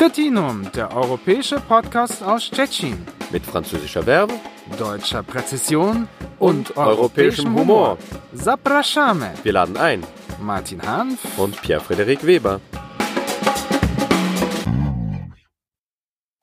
Stettinum, der europäische Podcast aus Tschechien. Mit französischer Verbe, deutscher Präzision und, und europäischem Humor. Zapraszamy. Wir laden ein. Martin Hanf und Pierre-Frederik Weber.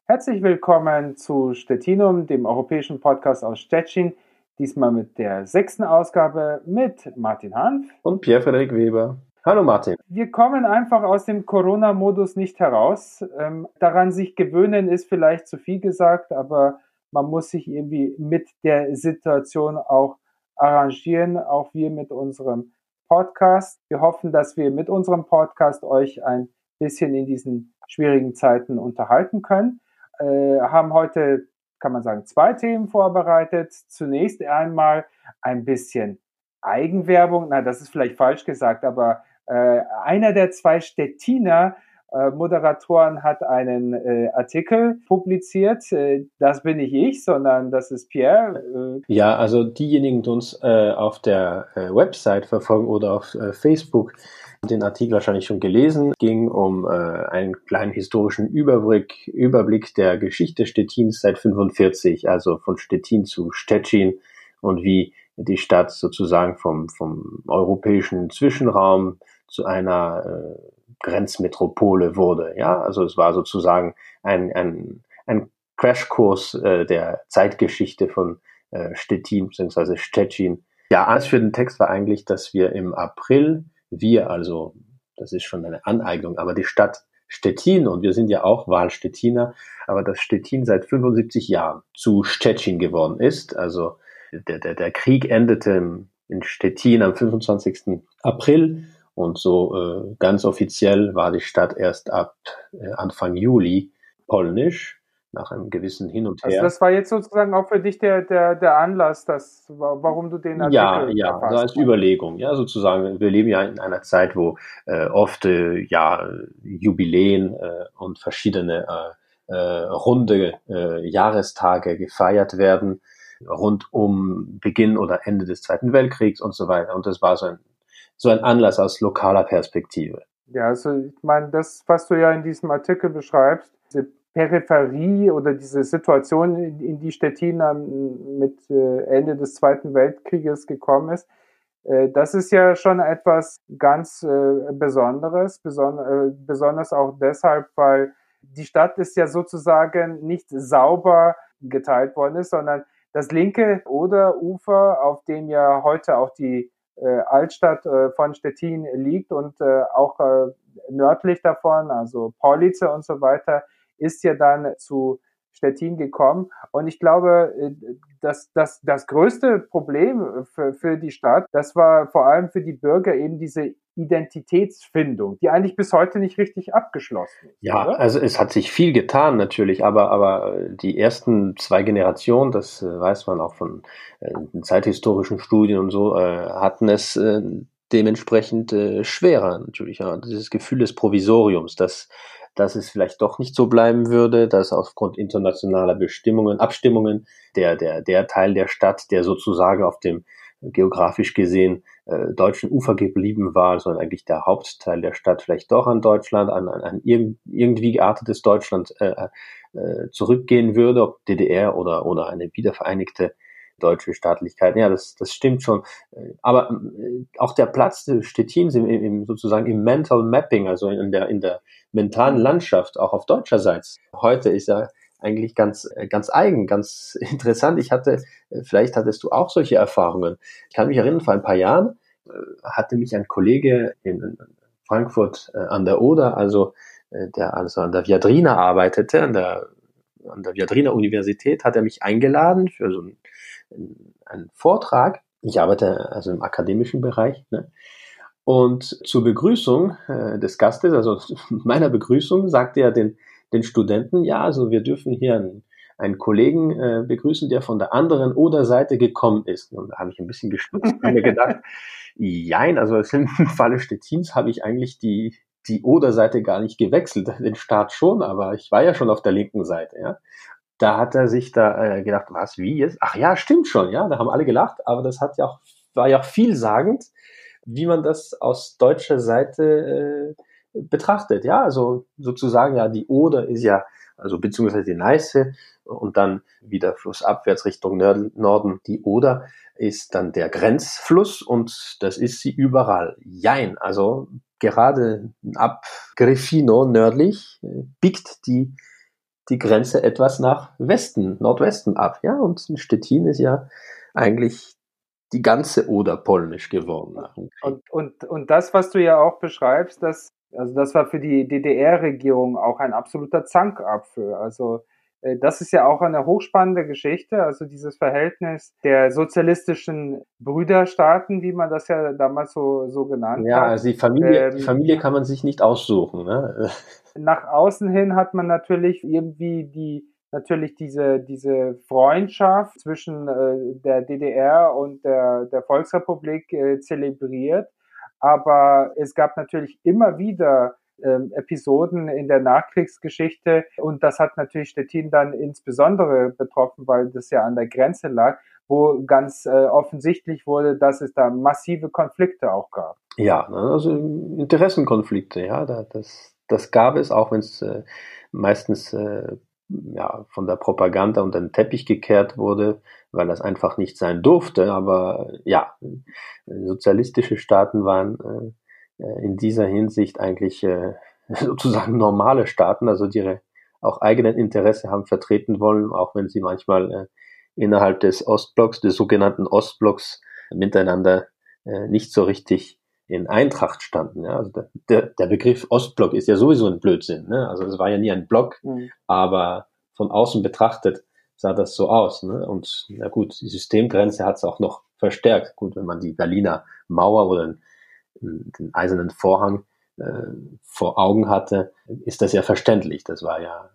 Herzlich willkommen zu Stettinum, dem europäischen Podcast aus Stettin. Diesmal mit der sechsten Ausgabe mit Martin Hanf und Pierre-Frederik Weber. Hallo Martin. Wir kommen einfach aus dem Corona-Modus nicht heraus. Ähm, daran sich gewöhnen ist vielleicht zu viel gesagt, aber man muss sich irgendwie mit der Situation auch arrangieren, auch wir mit unserem Podcast. Wir hoffen, dass wir mit unserem Podcast euch ein bisschen in diesen schwierigen Zeiten unterhalten können. Äh, haben heute, kann man sagen, zwei Themen vorbereitet. Zunächst einmal ein bisschen Eigenwerbung. Na, das ist vielleicht falsch gesagt, aber äh, einer der zwei Stettiner äh, Moderatoren hat einen äh, Artikel publiziert. Äh, das bin nicht ich, sondern das ist Pierre. Äh. Ja, also diejenigen, die uns äh, auf der Website verfolgen oder auf Facebook, den Artikel wahrscheinlich schon gelesen, ging um äh, einen kleinen historischen Überblick, Überblick der Geschichte Stettins seit 45, also von Stettin zu Stettin und wie die Stadt sozusagen vom, vom europäischen Zwischenraum zu einer äh, Grenzmetropole wurde. Ja, also es war sozusagen ein, ein, ein Crashkurs äh, der Zeitgeschichte von äh, Stettin bzw. Stettin. Ja, alles für den Text war eigentlich, dass wir im April, wir also, das ist schon eine Aneignung, aber die Stadt Stettin, und wir sind ja auch Wahlstettiner, aber dass Stettin seit 75 Jahren zu Stettin geworden ist. Also der, der, der Krieg endete in Stettin am 25. April und so äh, ganz offiziell war die Stadt erst ab äh, Anfang Juli polnisch, nach einem gewissen Hin und also her. Also das war jetzt sozusagen auch für dich der, der, der Anlass, dass, warum du den Artikel Ja, ja, also als Überlegung. Ja, sozusagen, wir leben ja in einer Zeit, wo äh, oft äh, ja, Jubiläen äh, und verschiedene äh, äh, runde äh, Jahrestage gefeiert werden rund um Beginn oder Ende des Zweiten Weltkriegs und so weiter. Und das war so ein so ein Anlass aus lokaler Perspektive. Ja, also ich meine, das, was du ja in diesem Artikel beschreibst, diese Peripherie oder diese Situation, in die Stettin mit äh, Ende des Zweiten Weltkrieges gekommen ist, äh, das ist ja schon etwas ganz äh, Besonderes, besonders auch deshalb, weil die Stadt ist ja sozusagen nicht sauber geteilt worden ist, sondern das linke Oderufer, auf dem ja heute auch die äh, Altstadt äh, von Stettin liegt und äh, auch äh, nördlich davon, also Police und so weiter, ist ja dann zu Stettin gekommen. Und ich glaube, äh, dass das, das größte Problem für, für die Stadt, das war vor allem für die Bürger eben diese Identitätsfindung, die eigentlich bis heute nicht richtig abgeschlossen ist. Ja, oder? also es hat sich viel getan natürlich, aber, aber die ersten zwei Generationen, das äh, weiß man auch von äh, zeithistorischen Studien und so, äh, hatten es äh, dementsprechend äh, schwerer natürlich. Ja. Dieses Gefühl des Provisoriums, dass dass es vielleicht doch nicht so bleiben würde, dass aufgrund internationaler Bestimmungen, Abstimmungen der, der, der Teil der Stadt, der sozusagen auf dem geografisch gesehen äh, deutschen Ufer geblieben war, sondern eigentlich der Hauptteil der Stadt vielleicht doch an Deutschland, an, an, an irgendwie geartetes Deutschland äh, äh, zurückgehen würde, ob DDR oder, oder eine wiedervereinigte deutsche Staatlichkeit. Ja, das, das stimmt schon. Aber äh, auch der Platz Stettins im, im, sozusagen im Mental Mapping, also in der, in der mentalen Landschaft, auch auf deutscherseits. Heute ist ja eigentlich ganz, äh, ganz eigen, ganz interessant. Ich hatte, äh, vielleicht hattest du auch solche Erfahrungen. Ich kann mich erinnern, vor ein paar Jahren hatte mich ein Kollege in Frankfurt an der Oder, also der also an der Viadrina arbeitete, an der, an der Viadrina Universität, hat er mich eingeladen für so ein einen Vortrag. Ich arbeite also im akademischen Bereich. Ne? Und zur Begrüßung äh, des Gastes, also meiner Begrüßung, sagte er den, den Studenten, ja, also wir dürfen hier einen, einen Kollegen äh, begrüßen, der von der anderen Oder-Seite gekommen ist. Und da habe ich ein bisschen gestutzt und mir gedacht, jein, also im Falle Stettins habe ich eigentlich die, die Oder-Seite gar nicht gewechselt, den Staat schon, aber ich war ja schon auf der linken Seite, ja da hat er sich da äh, gedacht, was, wie jetzt? Ach ja, stimmt schon, ja, da haben alle gelacht, aber das hat ja auch, war ja auch vielsagend, wie man das aus deutscher Seite äh, betrachtet. Ja, also sozusagen ja die Oder ist ja also beziehungsweise die Neiße und dann wieder flussabwärts Richtung Norden die Oder ist dann der Grenzfluss und das ist sie überall. Jein, also gerade ab Griffino nördlich äh, biegt die die Grenze etwas nach Westen, Nordwesten ab. Ja, und in Stettin ist ja eigentlich die ganze Oder polnisch geworden. Und, und, und das, was du ja auch beschreibst, das, also das war für die DDR-Regierung auch ein absoluter Zankapfel. Also äh, das ist ja auch eine hochspannende Geschichte, also dieses Verhältnis der sozialistischen Brüderstaaten, wie man das ja damals so, so genannt ja, hat. Ja, also die Familie, ähm, die Familie kann man sich nicht aussuchen. Ne? Nach außen hin hat man natürlich irgendwie die natürlich diese, diese Freundschaft zwischen äh, der DDR und der, der Volksrepublik äh, zelebriert. Aber es gab natürlich immer wieder ähm, Episoden in der Nachkriegsgeschichte. Und das hat natürlich Stettin dann insbesondere betroffen, weil das ja an der Grenze lag, wo ganz äh, offensichtlich wurde, dass es da massive Konflikte auch gab. Ja, ne, also Interessenkonflikte, ja, das, das gab es, auch wenn es äh, meistens äh, ja, von der Propaganda unter den Teppich gekehrt wurde, weil das einfach nicht sein durfte. Aber ja, sozialistische Staaten waren äh, in dieser Hinsicht eigentlich äh, sozusagen normale Staaten, also die ihre auch eigenen Interesse haben vertreten wollen, auch wenn sie manchmal äh, innerhalb des Ostblocks, des sogenannten Ostblocks, miteinander äh, nicht so richtig in Eintracht standen. Ja? Also der, der Begriff Ostblock ist ja sowieso ein Blödsinn. Ne? Also es war ja nie ein Block, mhm. aber von außen betrachtet sah das so aus. Ne? Und na gut, die Systemgrenze hat es auch noch verstärkt. Gut, wenn man die Berliner Mauer oder den den eisernen Vorhang äh, vor Augen hatte, ist das ja verständlich. Das war ja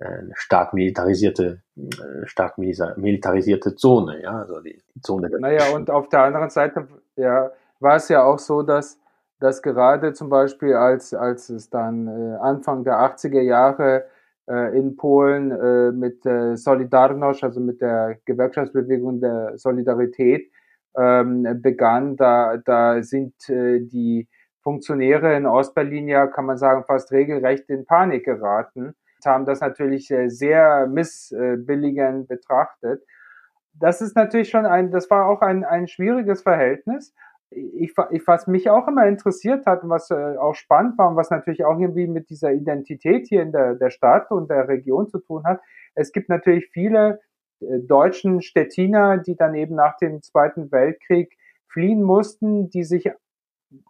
eine stark militarisierte, äh, stark militarisierte Zone, ja, also die, die Zone. Der naja, und auf der anderen Seite, ja, war es ja auch so, dass, dass gerade zum Beispiel als, als es dann äh, Anfang der 80er Jahre äh, in Polen äh, mit äh, Solidarność, also mit der Gewerkschaftsbewegung der Solidarität, ähm, begann, da, da sind äh, die Funktionäre in Ostberlin ja, kann man sagen, fast regelrecht in Panik geraten, haben das natürlich äh, sehr missbilligend betrachtet. Das ist natürlich schon ein, das war auch ein, ein schwieriges Verhältnis. Ich, ich, was mich auch immer interessiert hat und was äh, auch spannend war und was natürlich auch irgendwie mit dieser Identität hier in der, der Stadt und der Region zu tun hat. Es gibt natürlich viele äh, deutschen Stettiner, die dann eben nach dem Zweiten Weltkrieg fliehen mussten, die sich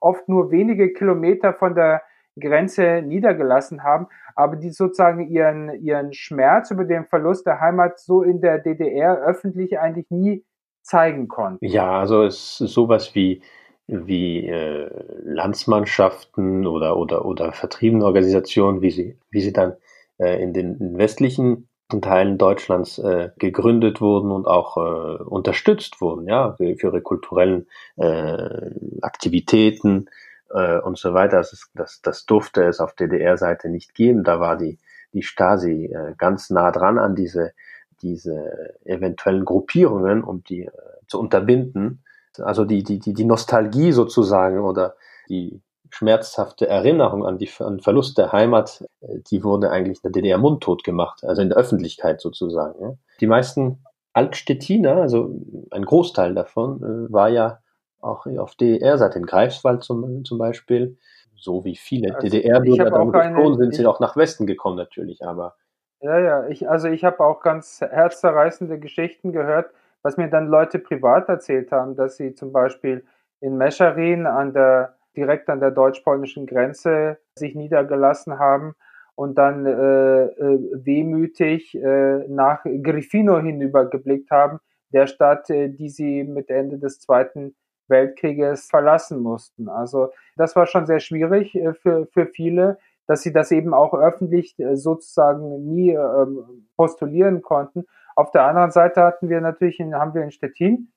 oft nur wenige Kilometer von der Grenze niedergelassen haben, aber die sozusagen ihren, ihren Schmerz über den Verlust der Heimat so in der DDR öffentlich eigentlich nie zeigen konnten. Ja, also es ist sowas wie, wie äh, Landsmannschaften oder, oder, oder vertriebene Organisationen, wie sie, wie sie dann äh, in den westlichen Teilen Deutschlands äh, gegründet wurden und auch äh, unterstützt wurden, ja, für, für ihre kulturellen äh, Aktivitäten äh, und so weiter. Das, ist, das, das durfte es auf DDR-Seite nicht geben. Da war die, die Stasi äh, ganz nah dran an diese, diese eventuellen Gruppierungen, um die äh, zu unterbinden. Also die, die, die, die Nostalgie sozusagen oder die schmerzhafte Erinnerung an, die, an den Verlust der Heimat, äh, die wurde eigentlich in der DDR mundtot gemacht, also in der Öffentlichkeit sozusagen. Ja. Die meisten Altstettiner, also ein Großteil davon, äh, war ja auch auf DDR-Seite, in Greifswald zum, zum Beispiel, so wie viele also DDR-Bürger damit eine, sind sie auch nach Westen gekommen natürlich, aber ja, ja, ich, also ich habe auch ganz herzzerreißende Geschichten gehört, was mir dann Leute privat erzählt haben, dass sie zum Beispiel in Mescherin an der direkt an der deutsch-polnischen Grenze sich niedergelassen haben und dann äh, äh, wehmütig äh, nach Grifino hinübergeblickt haben, der Stadt, äh, die sie mit Ende des Zweiten Weltkrieges verlassen mussten. Also das war schon sehr schwierig äh, für, für viele, dass sie das eben auch öffentlich äh, sozusagen nie ähm, postulieren konnten. Auf der anderen Seite hatten wir natürlich, in, haben wir in Stettin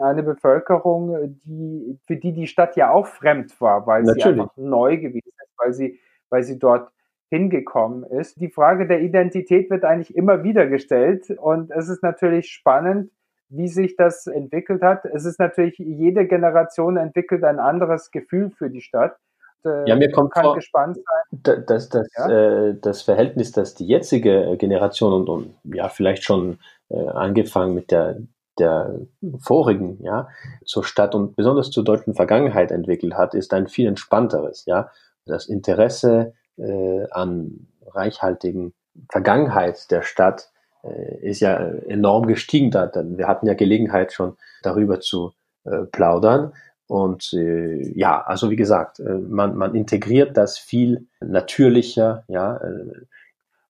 eine Bevölkerung, die, für die die Stadt ja auch fremd war, weil Natürlich. sie einfach neu gewesen ist, weil sie, weil sie dort hingekommen ist. Die Frage der Identität wird eigentlich immer wieder gestellt und es ist natürlich spannend, wie sich das entwickelt hat. Es ist natürlich, jede Generation entwickelt ein anderes Gefühl für die Stadt. Äh, ja, mir kommt kann vor, gespannt sein. Dass, dass, ja? äh, das Verhältnis, das die jetzige Generation und, und ja, vielleicht schon äh, angefangen mit der der vorigen, ja, zur Stadt und besonders zur deutschen Vergangenheit entwickelt hat, ist ein viel entspannteres, ja. Das Interesse äh, an reichhaltigen Vergangenheit der Stadt äh, ist ja enorm gestiegen. Da, wir hatten ja Gelegenheit schon darüber zu äh, plaudern. Und äh, ja, also wie gesagt, äh, man, man integriert das viel natürlicher, ja. Äh.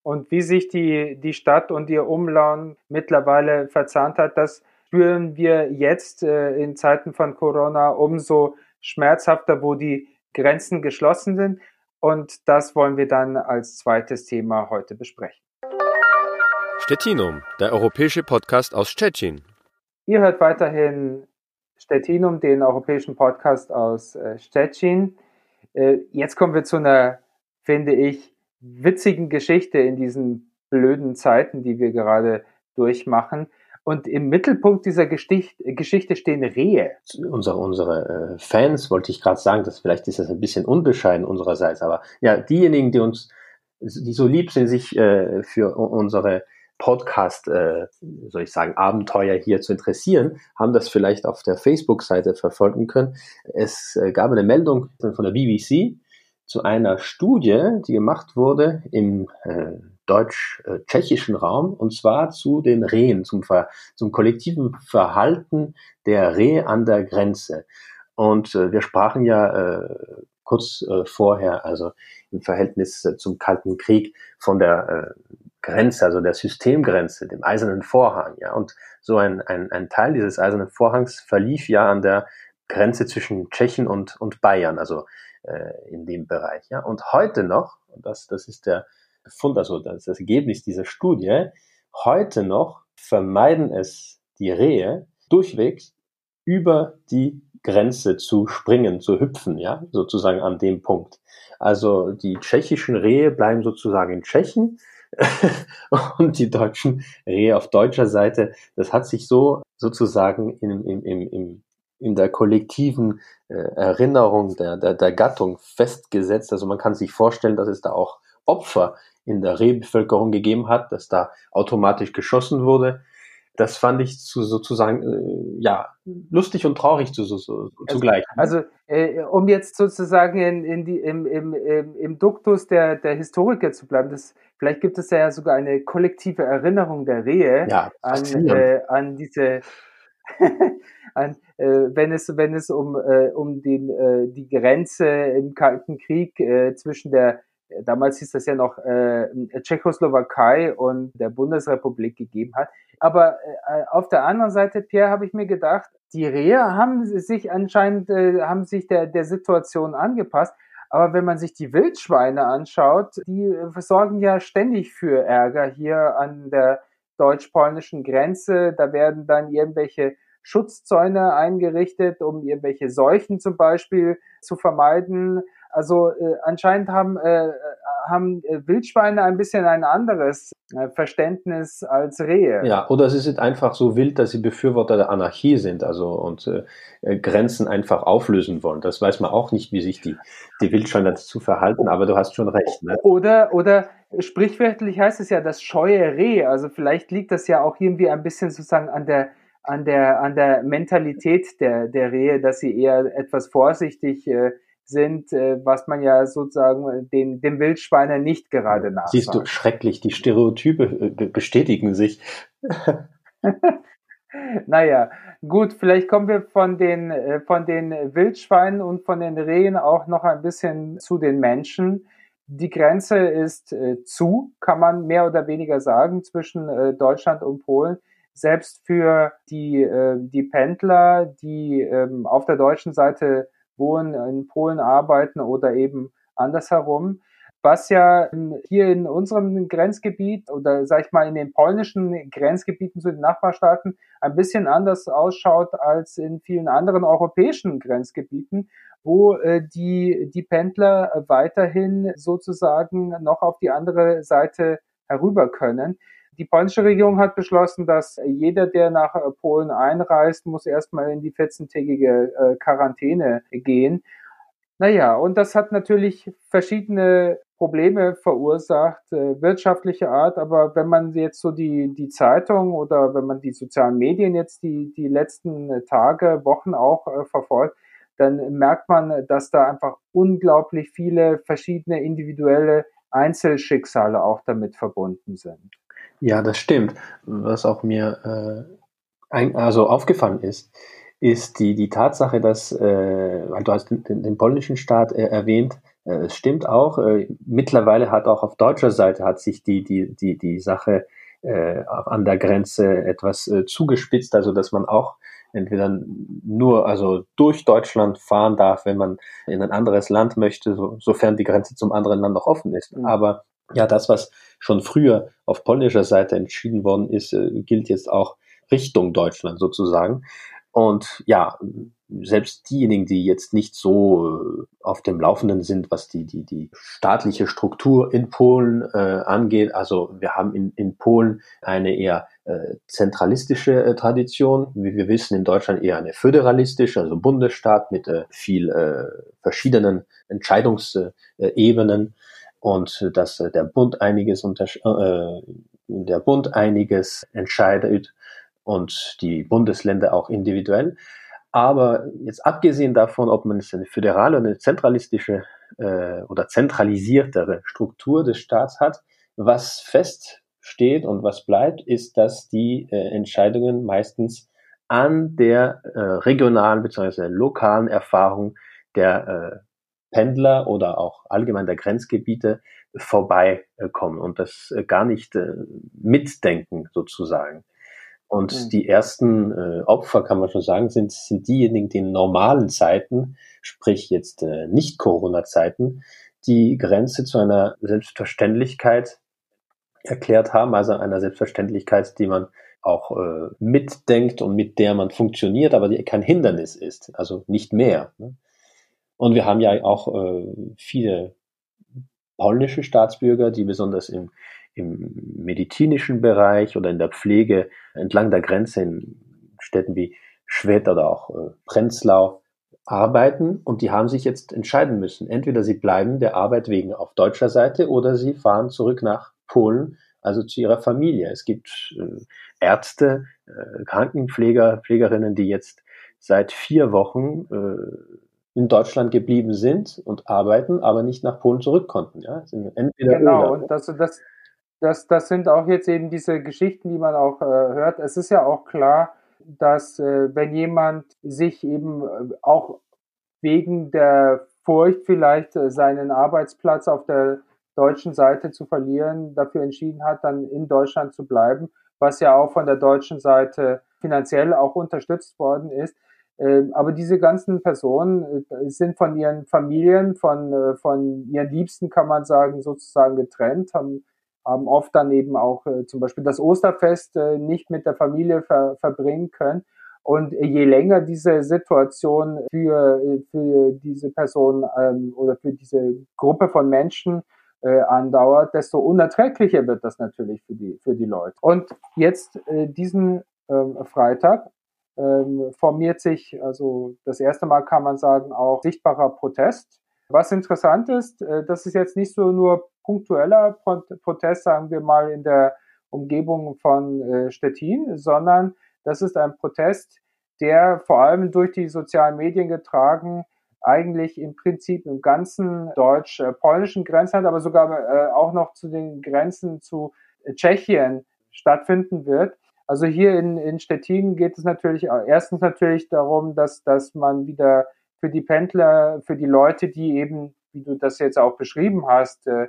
Und wie sich die, die Stadt und ihr Umland mittlerweile verzahnt hat, das spüren wir jetzt äh, in Zeiten von Corona umso schmerzhafter, wo die Grenzen geschlossen sind. Und das wollen wir dann als zweites Thema heute besprechen. Stettinum, der europäische Podcast aus Stettin. Ihr hört weiterhin Stettinum, den europäischen Podcast aus äh, Stettin. Äh, jetzt kommen wir zu einer, finde ich, witzigen Geschichte in diesen blöden Zeiten, die wir gerade durchmachen. Und im Mittelpunkt dieser Geschichte, stehen Rehe. Unsere, unsere äh, Fans, wollte ich gerade sagen, dass vielleicht ist das ein bisschen unbescheiden unsererseits, aber ja, diejenigen, die uns, die so lieb sind, sich äh, für unsere Podcast, äh, soll ich sagen, Abenteuer hier zu interessieren, haben das vielleicht auf der Facebook-Seite verfolgen können. Es äh, gab eine Meldung von der BBC zu einer Studie, die gemacht wurde im äh, deutsch-tschechischen Raum, und zwar zu den Rehen, zum, Ver zum kollektiven Verhalten der Rehe an der Grenze. Und äh, wir sprachen ja äh, kurz äh, vorher, also im Verhältnis äh, zum Kalten Krieg, von der äh, Grenze, also der Systemgrenze, dem eisernen Vorhang. Ja, und so ein, ein, ein Teil dieses eisernen Vorhangs verlief ja an der Grenze zwischen Tschechien und, und Bayern, also äh, in dem Bereich. Ja, und heute noch, und das, das ist der Fund, also das, das Ergebnis dieser Studie, heute noch vermeiden es die Rehe durchwegs über die Grenze zu springen, zu hüpfen, ja, sozusagen an dem Punkt. Also die tschechischen Rehe bleiben sozusagen in Tschechien und die deutschen Rehe auf deutscher Seite. Das hat sich so sozusagen im, im, im, im in der kollektiven äh, Erinnerung der, der, der Gattung festgesetzt. Also man kann sich vorstellen, dass es da auch Opfer in der Rehbevölkerung gegeben hat, dass da automatisch geschossen wurde. Das fand ich zu, sozusagen äh, ja lustig und traurig zu, so, so, also, zugleich. Also äh, um jetzt sozusagen in, in die, im, im, im, im Duktus der, der Historiker zu bleiben, das, vielleicht gibt es ja sogar eine kollektive Erinnerung der Rehe ja, an, äh, an diese an, äh, wenn es wenn es um äh, um den äh, die Grenze im Kalten Krieg äh, zwischen der damals hieß das ja noch äh, Tschechoslowakei und der Bundesrepublik gegeben hat. Aber äh, auf der anderen Seite, Pierre, habe ich mir gedacht, die Rehe haben sich anscheinend, äh, haben sich der, der Situation angepasst. Aber wenn man sich die Wildschweine anschaut, die äh, sorgen ja ständig für Ärger hier an der deutsch-polnischen Grenze. Da werden dann irgendwelche Schutzzäune eingerichtet, um irgendwelche Seuchen zum Beispiel zu vermeiden. Also äh, anscheinend haben, äh, haben äh, Wildschweine ein bisschen ein anderes äh, Verständnis als Rehe. Ja, oder sie sind einfach so wild, dass sie Befürworter der Anarchie sind, also und äh, äh, Grenzen einfach auflösen wollen. Das weiß man auch nicht, wie sich die, die Wildschweine dazu verhalten, aber du hast schon recht. Ne? Oder, oder sprichwörtlich heißt es ja das scheue Reh. Also vielleicht liegt das ja auch irgendwie ein bisschen sozusagen an der an der an der Mentalität der der Rehe, dass sie eher etwas vorsichtig äh, sind, äh, was man ja sozusagen den, dem Wildschweiner nicht gerade nach. Siehst du, schrecklich, die Stereotype äh, bestätigen sich. naja, gut, vielleicht kommen wir von den, äh, von den Wildschweinen und von den Rehen auch noch ein bisschen zu den Menschen. Die Grenze ist äh, zu, kann man mehr oder weniger sagen, zwischen äh, Deutschland und Polen. Selbst für die, äh, die Pendler, die ähm, auf der deutschen Seite wohnen, in Polen arbeiten oder eben andersherum. Was ja hier in unserem Grenzgebiet oder sag ich mal in den polnischen Grenzgebieten zu den Nachbarstaaten ein bisschen anders ausschaut als in vielen anderen europäischen Grenzgebieten, wo äh, die, die Pendler weiterhin sozusagen noch auf die andere Seite herüber können. Die polnische Regierung hat beschlossen, dass jeder, der nach äh, Polen einreist, muss erstmal in die 14-tägige äh, Quarantäne gehen. Naja, und das hat natürlich verschiedene Probleme verursacht, äh, wirtschaftliche Art. Aber wenn man jetzt so die, die Zeitung oder wenn man die sozialen Medien jetzt die, die letzten Tage, Wochen auch verfolgt, dann merkt man, dass da einfach unglaublich viele verschiedene individuelle Einzelschicksale auch damit verbunden sind. Ja, das stimmt. Was auch mir äh, ein, also aufgefallen ist, ist die, die Tatsache, dass, äh, weil du hast den, den polnischen Staat äh, erwähnt, äh, es stimmt auch, äh, mittlerweile hat auch auf deutscher Seite hat sich die, die, die, die Sache äh, an der Grenze etwas zugespitzt, also dass man auch entweder nur also durch Deutschland fahren darf, wenn man in ein anderes Land möchte, so, sofern die Grenze zum anderen Land noch offen ist. Mhm. Aber ja, das, was schon früher auf polnischer Seite entschieden worden ist, äh, gilt jetzt auch Richtung Deutschland sozusagen. Und ja, selbst diejenigen, die jetzt nicht so äh, auf dem Laufenden sind, was die, die, die staatliche Struktur in Polen äh, angeht. Also wir haben in, in Polen eine eher zentralistische äh, Tradition, wie wir wissen, in Deutschland eher eine föderalistische, also Bundesstaat mit äh, viel äh, verschiedenen Entscheidungsebenen und dass äh, der Bund einiges äh, der Bund einiges entscheidet und die Bundesländer auch individuell. Aber jetzt abgesehen davon, ob man es eine föderale oder eine zentralistische äh, oder zentralisiertere Struktur des Staats hat, was feststeht und was bleibt, ist, dass die äh, Entscheidungen meistens an der äh, regionalen bzw. lokalen Erfahrung der äh, Pendler oder auch allgemein der Grenzgebiete vorbeikommen und das äh, gar nicht äh, mitdenken sozusagen. Und mhm. die ersten äh, Opfer, kann man schon sagen, sind, sind diejenigen, die in normalen Zeiten, sprich jetzt äh, nicht Corona-Zeiten, die Grenze zu einer Selbstverständlichkeit erklärt haben, also einer Selbstverständlichkeit, die man auch äh, mitdenkt und mit der man funktioniert, aber die kein Hindernis ist, also nicht mehr. Ne? Und wir haben ja auch äh, viele polnische Staatsbürger, die besonders im im medizinischen Bereich oder in der Pflege entlang der Grenze in Städten wie Schwedt oder auch äh, Prenzlau arbeiten und die haben sich jetzt entscheiden müssen. Entweder sie bleiben der Arbeit wegen auf deutscher Seite oder sie fahren zurück nach Polen, also zu ihrer Familie. Es gibt äh, Ärzte, äh, Krankenpfleger, Pflegerinnen, die jetzt seit vier Wochen äh, in Deutschland geblieben sind und arbeiten, aber nicht nach Polen zurück konnten. Ja? genau, und das, das, das, das sind auch jetzt eben diese Geschichten, die man auch äh, hört. Es ist ja auch klar, dass äh, wenn jemand sich eben auch wegen der Furcht vielleicht äh, seinen Arbeitsplatz auf der deutschen Seite zu verlieren, dafür entschieden hat, dann in Deutschland zu bleiben, was ja auch von der deutschen Seite finanziell auch unterstützt worden ist. Ähm, aber diese ganzen Personen äh, sind von ihren Familien, von, äh, von ihren Liebsten, kann man sagen, sozusagen getrennt, haben haben oft dann eben auch äh, zum Beispiel das Osterfest nicht mit der Familie ver verbringen können. Und je länger diese Situation für, für diese Person ähm, oder für diese Gruppe von Menschen äh, andauert, desto unerträglicher wird das natürlich für die, für die Leute. Und jetzt äh, diesen äh, Freitag ähm, formiert sich, also das erste Mal kann man sagen, auch sichtbarer Protest. Was interessant ist, äh, das ist jetzt nicht so nur punktueller Protest, sagen wir mal, in der Umgebung von äh, Stettin, sondern das ist ein Protest, der vor allem durch die sozialen Medien getragen eigentlich im Prinzip im ganzen deutsch-polnischen Grenzland, aber sogar äh, auch noch zu den Grenzen zu Tschechien stattfinden wird. Also hier in, in Stettin geht es natürlich erstens natürlich darum, dass, dass man wieder für die Pendler, für die Leute, die eben, wie du das jetzt auch beschrieben hast, äh,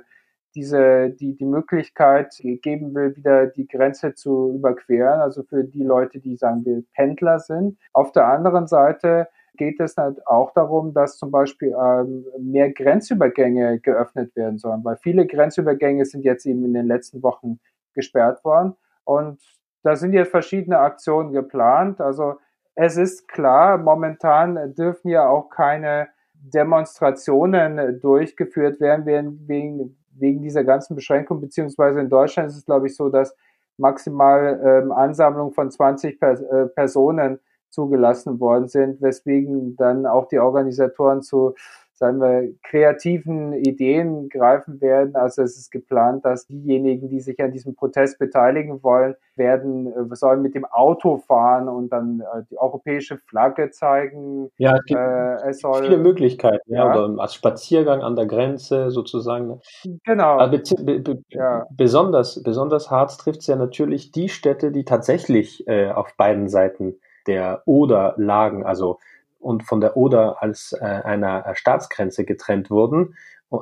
diese, die, die Möglichkeit geben will, wieder die Grenze zu überqueren, also für die Leute, die sagen wir Pendler sind. Auf der anderen Seite geht es halt auch darum, dass zum Beispiel ähm, mehr Grenzübergänge geöffnet werden sollen, weil viele Grenzübergänge sind jetzt eben in den letzten Wochen gesperrt worden und da sind jetzt verschiedene Aktionen geplant. Also es ist klar, momentan dürfen ja auch keine Demonstrationen durchgeführt werden wegen, wegen dieser ganzen Beschränkung, beziehungsweise in Deutschland ist es, glaube ich, so, dass maximal ähm, Ansammlung von 20 Pers äh, Personen zugelassen worden sind, weswegen dann auch die Organisatoren zu sagen wir, kreativen Ideen greifen werden. Also es ist geplant, dass diejenigen, die sich an diesem Protest beteiligen wollen, werden, äh, sollen mit dem Auto fahren und dann äh, die europäische Flagge zeigen. Ja, es gibt äh, es soll, viele Möglichkeiten, ja, ja, oder als Spaziergang an der Grenze sozusagen. Genau. Aber be be ja. besonders, besonders hart trifft es ja natürlich die Städte, die tatsächlich äh, auf beiden Seiten der Oder lagen, also und von der Oder als äh, einer Staatsgrenze getrennt wurden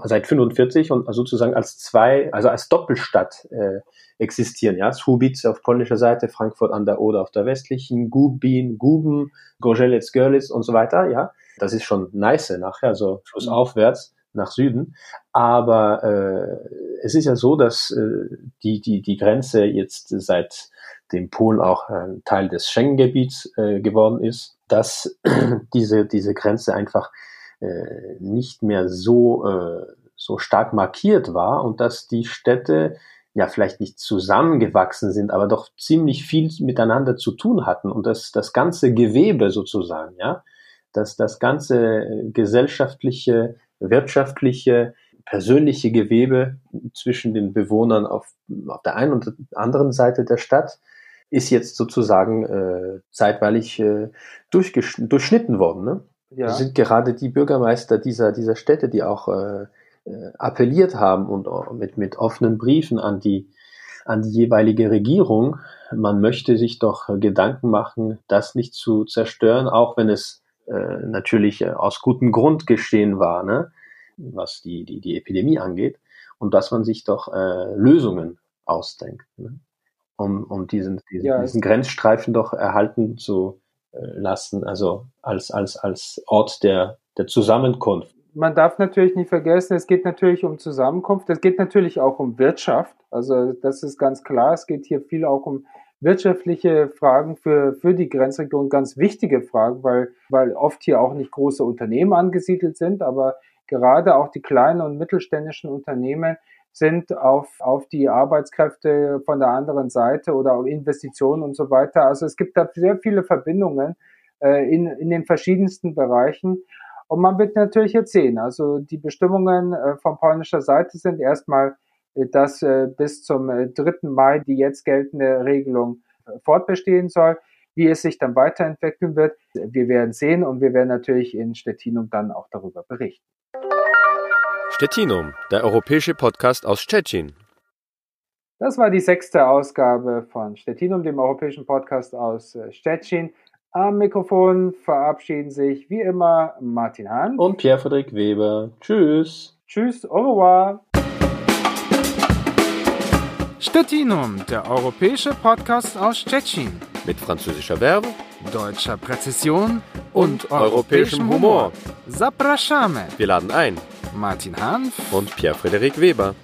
seit 45 und sozusagen als zwei, also als Doppelstadt äh, existieren. Ja, Słubice auf polnischer Seite, Frankfurt an der Oder auf der westlichen, Gubin, Guben, Gorzelec, Görlitz und so weiter. Ja, das ist schon nice nachher, also flussaufwärts nach Süden. Aber äh, es ist ja so, dass äh, die, die, die Grenze jetzt seit dem Polen auch ein Teil des Schengen-Gebiets äh, geworden ist, dass diese, diese Grenze einfach äh, nicht mehr so, äh, so stark markiert war und dass die Städte ja vielleicht nicht zusammengewachsen sind, aber doch ziemlich viel miteinander zu tun hatten und dass das ganze Gewebe sozusagen, ja, dass das ganze gesellschaftliche, wirtschaftliche, persönliche Gewebe zwischen den Bewohnern auf, auf der einen und anderen Seite der Stadt ist jetzt sozusagen äh, zeitweilig äh, durchschnitten worden. Ne? Ja. Das sind gerade die Bürgermeister dieser, dieser Städte, die auch äh, äh appelliert haben und äh, mit, mit offenen Briefen an die, an die jeweilige Regierung, man möchte sich doch Gedanken machen, das nicht zu zerstören, auch wenn es äh, natürlich äh, aus gutem Grund geschehen war, ne? was die, die, die Epidemie angeht, und dass man sich doch äh, Lösungen ausdenkt. Ne? um, um diesen, diesen, ja, diesen Grenzstreifen doch erhalten zu äh, lassen, also als, als, als Ort der, der Zusammenkunft. Man darf natürlich nicht vergessen, es geht natürlich um Zusammenkunft, es geht natürlich auch um Wirtschaft. Also das ist ganz klar, es geht hier viel auch um wirtschaftliche Fragen für, für die Grenzregion, ganz wichtige Fragen, weil, weil oft hier auch nicht große Unternehmen angesiedelt sind, aber gerade auch die kleinen und mittelständischen Unternehmen sind auf, auf die Arbeitskräfte von der anderen Seite oder auf Investitionen und so weiter. Also es gibt da sehr viele Verbindungen äh, in, in den verschiedensten Bereichen. Und man wird natürlich jetzt sehen, also die Bestimmungen äh, von polnischer Seite sind erstmal, dass äh, bis zum äh, 3. Mai die jetzt geltende Regelung äh, fortbestehen soll. Wie es sich dann weiterentwickeln wird, wir werden sehen und wir werden natürlich in Stettinum dann auch darüber berichten. Stettinum, der europäische Podcast aus Stettin. Das war die sechste Ausgabe von Stettinum, dem europäischen Podcast aus äh, Stettin. Am Mikrofon verabschieden sich wie immer Martin Hahn und Pierre-Frederik Weber. Tschüss. Tschüss, au revoir. Stettinum, der europäische Podcast aus Stettin. Mit französischer Verbe, deutscher Präzision und, und europäischem Humor. Zapraszamy. Wir laden ein. Martin Hanf und Pierre-Frederik Weber.